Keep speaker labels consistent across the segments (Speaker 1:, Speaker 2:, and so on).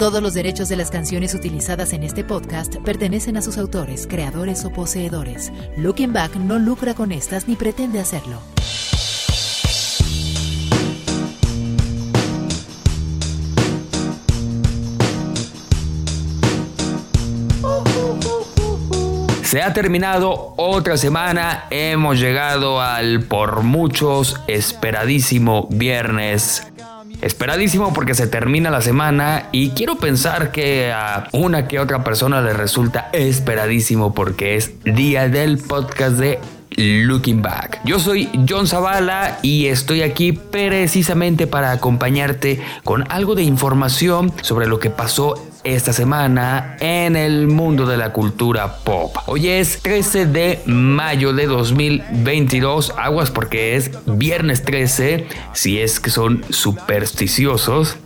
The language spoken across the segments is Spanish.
Speaker 1: Todos los derechos de las canciones utilizadas en este podcast pertenecen a sus autores, creadores o poseedores. Looking Back no lucra con estas ni pretende hacerlo.
Speaker 2: Se ha terminado otra semana, hemos llegado al por muchos esperadísimo viernes. Esperadísimo porque se termina la semana y quiero pensar que a una que otra persona le resulta esperadísimo porque es día del podcast de Looking Back. Yo soy John Zavala y estoy aquí precisamente para acompañarte con algo de información sobre lo que pasó esta semana en el mundo de la cultura pop. Hoy es 13 de mayo de 2022, aguas porque es viernes 13, si es que son supersticiosos.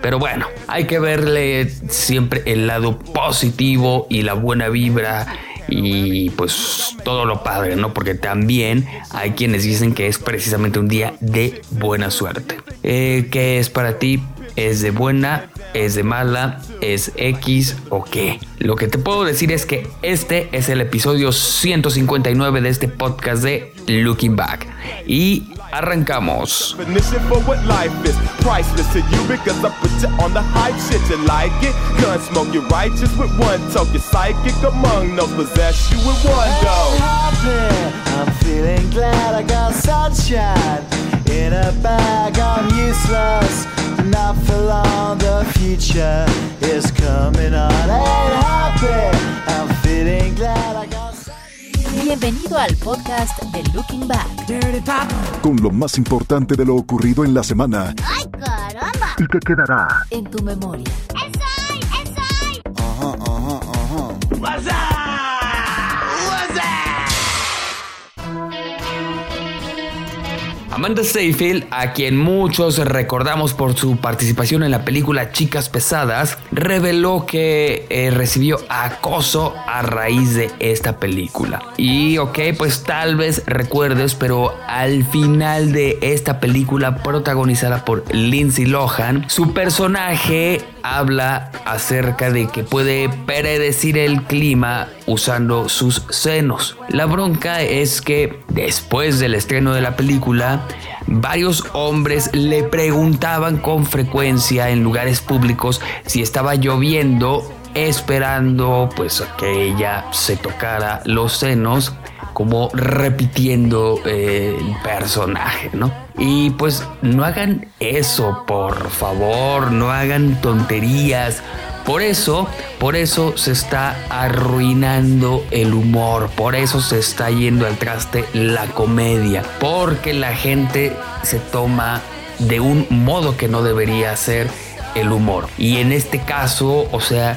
Speaker 2: Pero bueno, hay que verle siempre el lado positivo y la buena vibra y pues todo lo padre, ¿no? Porque también hay quienes dicen que es precisamente un día de buena suerte. Eh, ¿Qué es para ti? ¿Es de buena? ¿Es de mala? ¿Es X o qué? Lo que te puedo decir es que este es el episodio 159 de este podcast de Looking Back. Y arrancamos.
Speaker 3: Future is coming on. Ain't happy. I'm feeling glad I got.
Speaker 1: Bienvenido al podcast de Looking Back.
Speaker 4: con lo más importante de lo ocurrido en la semana
Speaker 5: ¡Ay, caramba!
Speaker 4: y que quedará
Speaker 1: En tu memoria.
Speaker 2: Amanda Seyfield, a quien muchos recordamos por su participación en la película Chicas Pesadas, reveló que eh, recibió acoso a raíz de esta película. Y ok, pues tal vez recuerdes, pero al final de esta película protagonizada por Lindsay Lohan, su personaje habla acerca de que puede predecir el clima usando sus senos. La bronca es que después del estreno de la película, varios hombres le preguntaban con frecuencia en lugares públicos si estaba lloviendo esperando pues a que ella se tocara los senos como repitiendo eh, el personaje, ¿no? Y pues no hagan eso, por favor, no hagan tonterías. Por eso, por eso se está arruinando el humor, por eso se está yendo al traste la comedia, porque la gente se toma de un modo que no debería ser el humor. Y en este caso, o sea,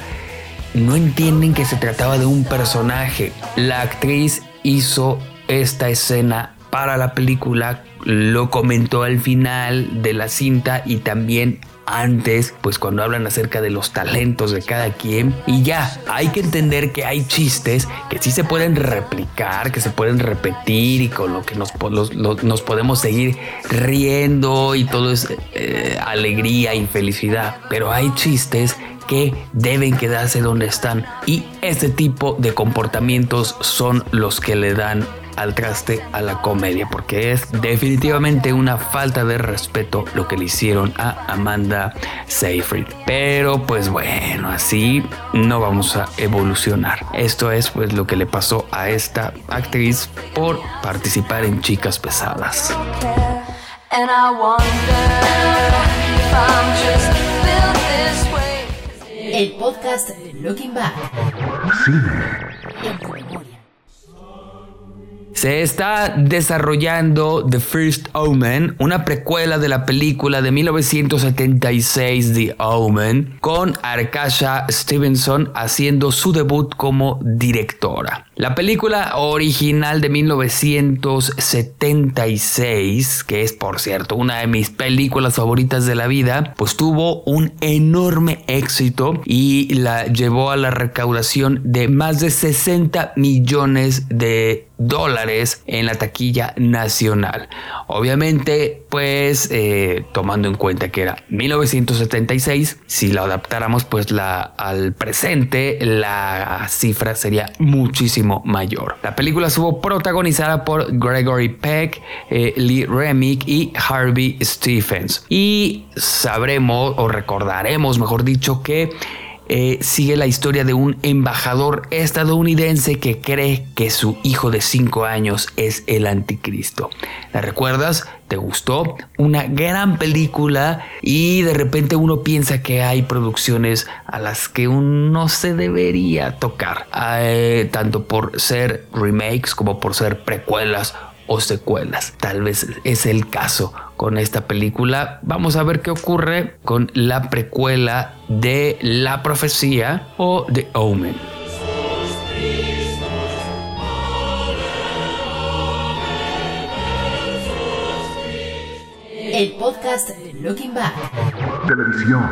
Speaker 2: no entienden que se trataba de un personaje. La actriz hizo esta escena para la película, lo comentó al final de la cinta y también antes, pues cuando hablan acerca de los talentos de cada quien. Y ya, hay que entender que hay chistes que sí se pueden replicar, que se pueden repetir y con lo que nos, nos podemos seguir riendo y todo es eh, alegría y felicidad. Pero hay chistes que deben quedarse donde están y este tipo de comportamientos son los que le dan al traste a la comedia porque es definitivamente una falta de respeto lo que le hicieron a Amanda Seyfried pero pues bueno así no vamos a evolucionar esto es pues lo que le pasó a esta actriz por participar en chicas pesadas.
Speaker 1: El podcast de Looking Back.
Speaker 2: Se está desarrollando The First Omen, una precuela de la película de 1976 The Omen, con Arkasha Stevenson haciendo su debut como directora. La película original de 1976, que es por cierto una de mis películas favoritas de la vida, pues tuvo un enorme éxito y la llevó a la recaudación de más de 60 millones de dólares en la taquilla nacional. Obviamente, pues eh, tomando en cuenta que era 1976, si lo adaptáramos pues la, al presente, la cifra sería muchísimo mayor. La película estuvo protagonizada por Gregory Peck, eh, Lee Remick y Harvey Stephens. Y sabremos o recordaremos, mejor dicho, que eh, sigue la historia de un embajador estadounidense que cree que su hijo de 5 años es el anticristo. ¿La recuerdas? ¿Te gustó? Una gran película y de repente uno piensa que hay producciones a las que uno se debería tocar, eh, tanto por ser remakes como por ser precuelas o secuelas. Tal vez es el caso con esta película. Vamos a ver qué ocurre con la precuela de La Profecía o The Omen.
Speaker 1: El podcast de Looking Back.
Speaker 4: Televisión.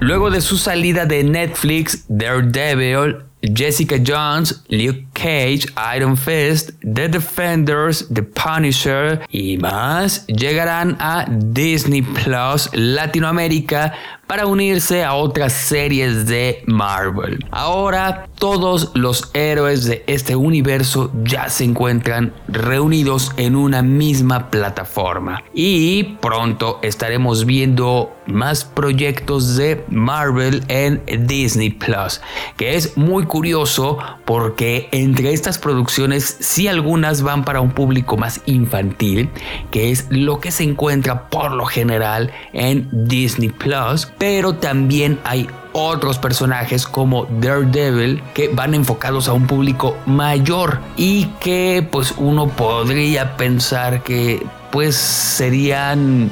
Speaker 2: Luego de su salida de Netflix, Daredevil, Jessica Jones, Luke Cage, Iron Fist, The Defenders, The Punisher y más llegarán a Disney Plus Latinoamérica para unirse a otras series de Marvel. Ahora todos los héroes de este universo ya se encuentran reunidos en una misma plataforma y pronto estaremos viendo más proyectos de Marvel en Disney Plus, que es muy curioso porque entre estas producciones sí algunas van para un público más infantil, que es lo que se encuentra por lo general en Disney Plus, pero también hay otros personajes como Daredevil que van enfocados a un público mayor y que pues uno podría pensar que pues serían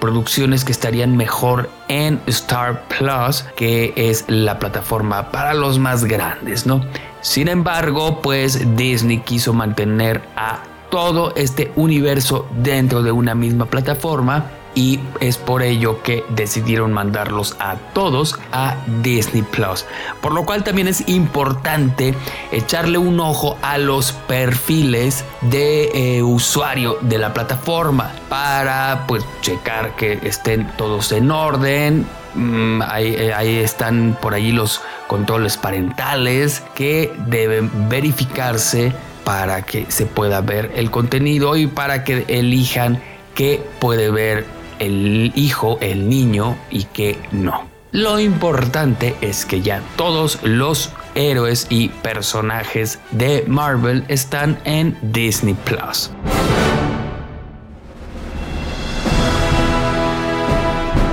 Speaker 2: producciones que estarían mejor en Star Plus, que es la plataforma para los más grandes, ¿no? Sin embargo, pues Disney quiso mantener a todo este universo dentro de una misma plataforma y es por ello que decidieron mandarlos a todos a Disney Plus. Por lo cual también es importante echarle un ojo a los perfiles de eh, usuario de la plataforma para pues checar que estén todos en orden. Mm, ahí, eh, ahí están por ahí los controles parentales que deben verificarse para que se pueda ver el contenido y para que elijan qué puede ver el hijo, el niño y que no. Lo importante es que ya todos los héroes y personajes de Marvel están en Disney Plus.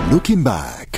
Speaker 4: Looking Back.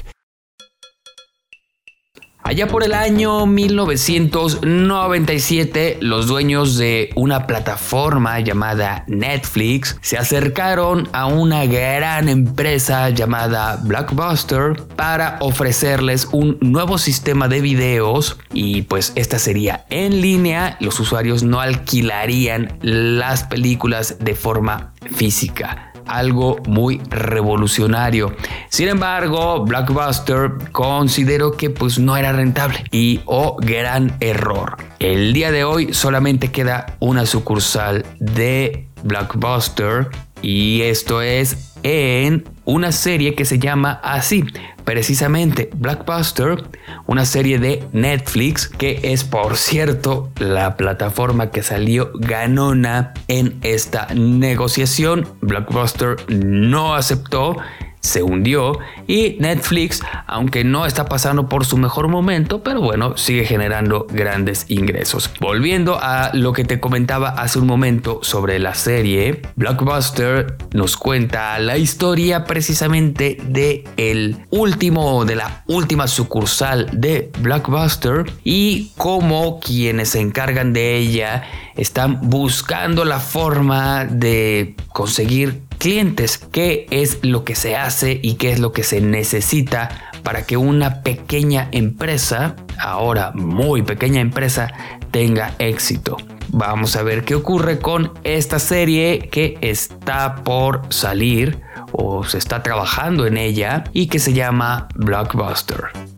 Speaker 2: Allá por el año 1997, los dueños de una plataforma llamada Netflix se acercaron a una gran empresa llamada Blockbuster para ofrecerles un nuevo sistema de videos y pues esta sería en línea, los usuarios no alquilarían las películas de forma física algo muy revolucionario. Sin embargo, Blockbuster consideró que pues no era rentable y oh gran error. El día de hoy solamente queda una sucursal de Blockbuster y esto es en una serie que se llama así, precisamente Blockbuster, una serie de Netflix que es por cierto la plataforma que salió ganona en esta negociación. Blockbuster no aceptó se hundió y Netflix, aunque no está pasando por su mejor momento, pero bueno, sigue generando grandes ingresos. Volviendo a lo que te comentaba hace un momento sobre la serie, Blockbuster nos cuenta la historia precisamente de el último de la última sucursal de Blockbuster y cómo quienes se encargan de ella están buscando la forma de conseguir clientes, qué es lo que se hace y qué es lo que se necesita para que una pequeña empresa, ahora muy pequeña empresa, tenga éxito. Vamos a ver qué ocurre con esta serie que está por salir o se está trabajando en ella y que se llama Blockbuster.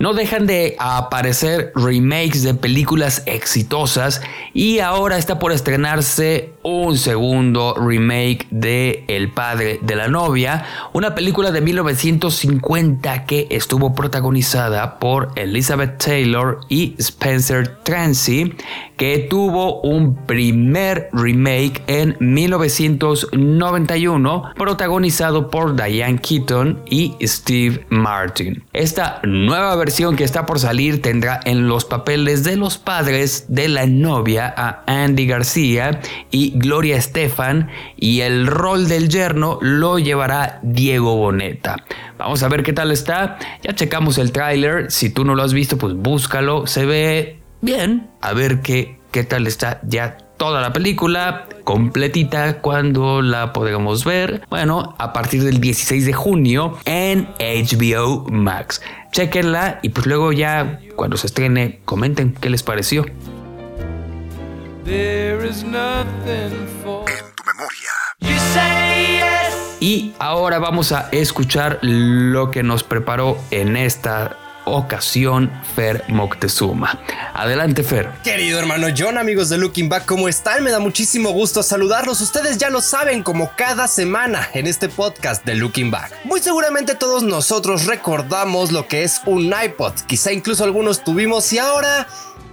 Speaker 2: No dejan de aparecer remakes de películas exitosas y ahora está por estrenarse un segundo remake de El padre de la novia, una película de 1950 que estuvo protagonizada por Elizabeth Taylor y Spencer Tracy, que tuvo un primer remake en 1991 protagonizado por Diane Keaton y Steve Martin. Esta nueva versión que está por salir tendrá en los papeles de los padres de la novia a Andy García y Gloria Estefan y el rol del yerno lo llevará Diego Boneta. Vamos a ver qué tal está. Ya checamos el tráiler. Si tú no lo has visto, pues búscalo. Se ve bien. A ver qué, qué tal está ya toda la película completita cuando la podremos ver. Bueno, a partir del 16 de junio en HBO Max. Chequenla y pues luego ya cuando se estrene comenten qué les pareció.
Speaker 6: There is nothing for
Speaker 4: En tu memoria.
Speaker 6: you say yes.
Speaker 2: Y ahora vamos a escuchar lo que nos preparó en esta ocasión Fer Moctezuma. Adelante Fer.
Speaker 7: Querido hermano John, amigos de Looking Back, ¿cómo están? Me da muchísimo gusto saludarlos. Ustedes ya lo saben, como cada semana en este podcast de Looking Back. Muy seguramente todos nosotros recordamos lo que es un iPod. Quizá incluso algunos tuvimos y ahora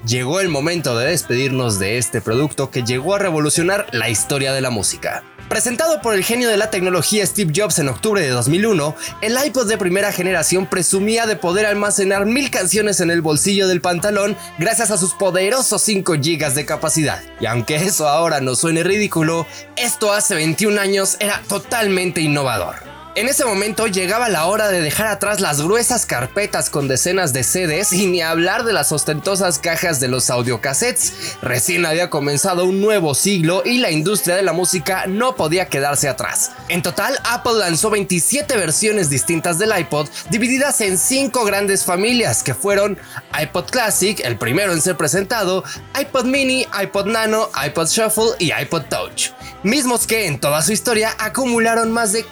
Speaker 7: llegó el momento de despedirnos de este producto que llegó a revolucionar la historia de la música. Presentado por el genio de la tecnología Steve Jobs en octubre de 2001, el iPod de primera generación presumía de poder almacenar mil canciones en el bolsillo del pantalón gracias a sus poderosos 5 GB de capacidad. Y aunque eso ahora nos suene ridículo, esto hace 21 años era totalmente innovador. En ese momento llegaba la hora de dejar atrás las gruesas carpetas con decenas de CDs y ni hablar de las ostentosas cajas de los audiocassettes. Recién había comenzado un nuevo siglo y la industria de la música no podía quedarse atrás. En total, Apple lanzó 27 versiones distintas del iPod, divididas en 5 grandes familias que fueron iPod Classic, el primero en ser presentado, iPod Mini, iPod Nano, iPod Shuffle y iPod Touch. Mismos que en toda su historia acumularon más de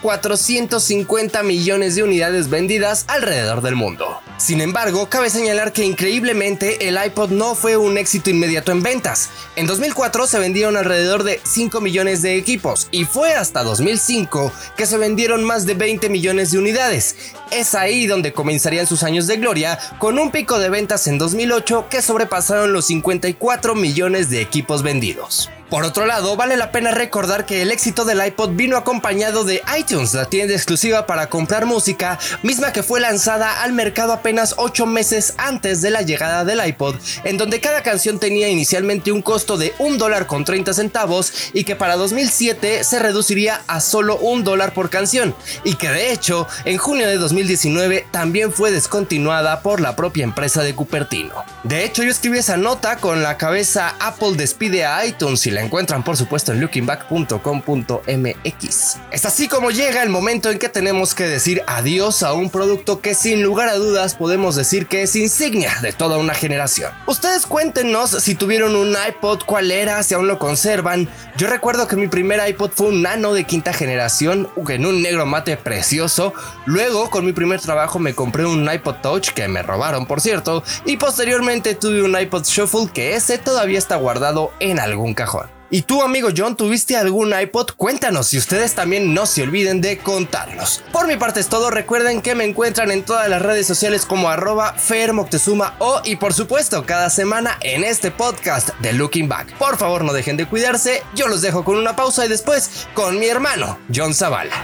Speaker 7: 450 millones de unidades vendidas alrededor del mundo. Sin embargo, cabe señalar que increíblemente el iPod no fue un éxito inmediato en ventas. En 2004 se vendieron alrededor de 5 millones de equipos y fue hasta 2005 que se vendieron más de 20 millones de unidades. Es ahí donde comenzarían sus años de gloria con un pico de ventas en 2008 que sobrepasaron los 54 millones de equipos vendidos. Por otro lado, vale la pena recordar que el éxito del iPod vino acompañado de iTunes, la tienda exclusiva para comprar música, misma que fue lanzada al mercado apenas 8 meses antes de la llegada del iPod, en donde cada canción tenía inicialmente un costo de un dólar con 30 centavos y que para 2007 se reduciría a solo un dólar por canción, y que de hecho en junio de 2019 también fue descontinuada por la propia empresa de Cupertino. De hecho, yo escribí esa nota con la cabeza Apple despide a iTunes y la encuentran por supuesto en lookingback.com.mx. Es así como llega el momento en que tenemos que decir adiós a un producto que sin lugar a dudas podemos decir que es insignia de toda una generación. Ustedes cuéntenos si tuvieron un iPod, cuál era, si aún lo conservan. Yo recuerdo que mi primer iPod fue un nano de quinta generación, en un negro mate precioso. Luego, con mi primer trabajo me compré un iPod Touch que me robaron, por cierto, y posteriormente tuve un iPod Shuffle que ese todavía está guardado en algún cajón. ¿Y tú, amigo John, tuviste algún iPod? Cuéntanos y ustedes también no se olviden de contarnos. Por mi parte es todo, recuerden que me encuentran en todas las redes sociales como arroba fermoctezuma o y por supuesto cada semana en este podcast de Looking Back. Por favor no dejen de cuidarse, yo los dejo con una pausa y después con mi hermano John Zavala.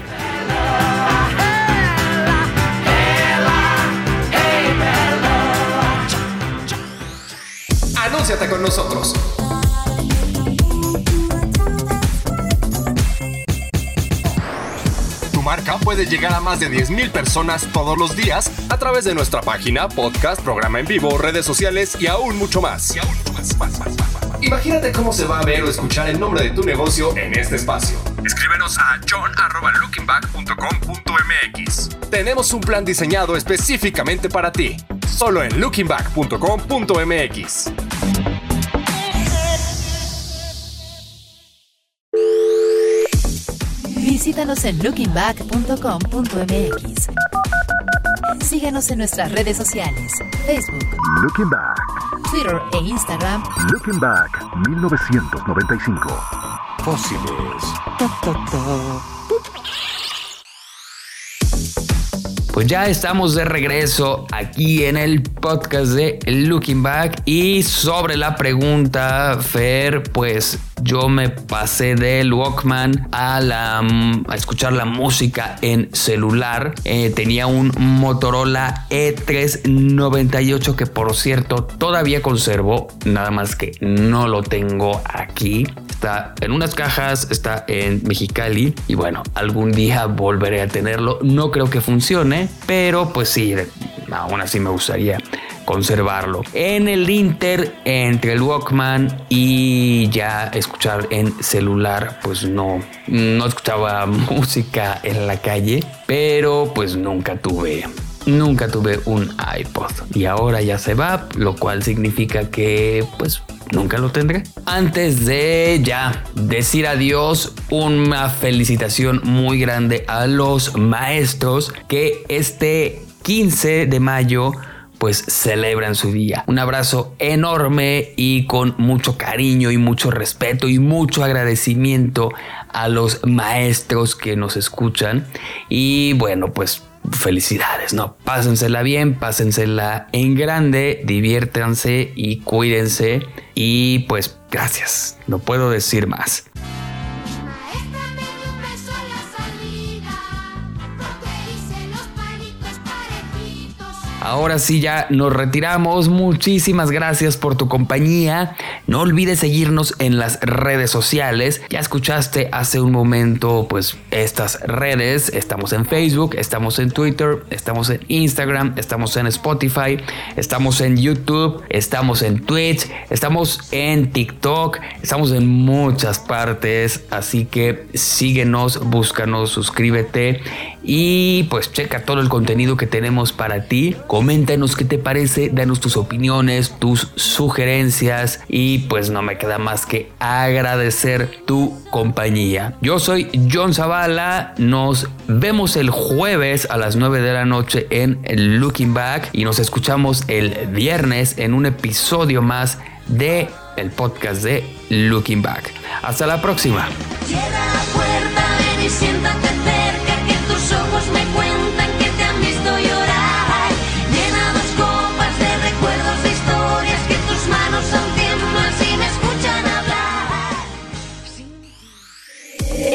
Speaker 7: Anúnciate con nosotros. Marca puede llegar a más de 10.000 personas todos los días a través de nuestra página, podcast, programa en vivo, redes sociales y aún mucho más. Imagínate cómo se va a ver o escuchar el nombre de tu negocio en este espacio. Escríbenos a john.lookingback.com.mx. Tenemos un plan diseñado específicamente para ti. Solo en lookingback.com.mx.
Speaker 1: Visítanos en lookingback.com.mx. Síguenos en nuestras redes sociales, Facebook,
Speaker 4: Looking Back,
Speaker 1: Twitter e Instagram
Speaker 4: Looking Back 1995. Fósiles.
Speaker 2: Pues ya estamos de regreso aquí en el podcast de Looking Back y sobre la pregunta, Fer, pues yo me pasé del Walkman a, la, a escuchar la música en celular. Eh, tenía un Motorola E398 que por cierto todavía conservo, nada más que no lo tengo aquí. Está en unas cajas, está en Mexicali y bueno, algún día volveré a tenerlo. No creo que funcione, pero pues sí, aún así me gustaría conservarlo. En el Inter, entre el Walkman y ya escuchar en celular, pues no, no escuchaba música en la calle, pero pues nunca tuve nunca tuve un iPod y ahora ya se va, lo cual significa que pues nunca lo tendré. Antes de ya decir adiós, una felicitación muy grande a los maestros que este 15 de mayo pues celebran su día. Un abrazo enorme y con mucho cariño y mucho respeto y mucho agradecimiento a los maestros que nos escuchan. Y bueno, pues felicidades, ¿no? Pásensela bien, pásensela en grande, diviértanse y cuídense. Y pues gracias, no puedo decir más. Ahora sí ya nos retiramos. Muchísimas gracias por tu compañía. No olvides seguirnos en las redes sociales. Ya escuchaste hace un momento pues estas redes. Estamos en Facebook, estamos en Twitter, estamos en Instagram, estamos en Spotify, estamos en YouTube, estamos en Twitch, estamos en TikTok, estamos en muchas partes. Así que síguenos, búscanos, suscríbete y pues checa todo el contenido que tenemos para ti. Coméntanos qué te parece, danos tus opiniones, tus sugerencias y pues no me queda más que agradecer tu compañía. Yo soy John Zavala, nos vemos el jueves a las 9 de la noche en Looking Back y nos escuchamos el viernes en un episodio más de el podcast de Looking Back. Hasta la próxima.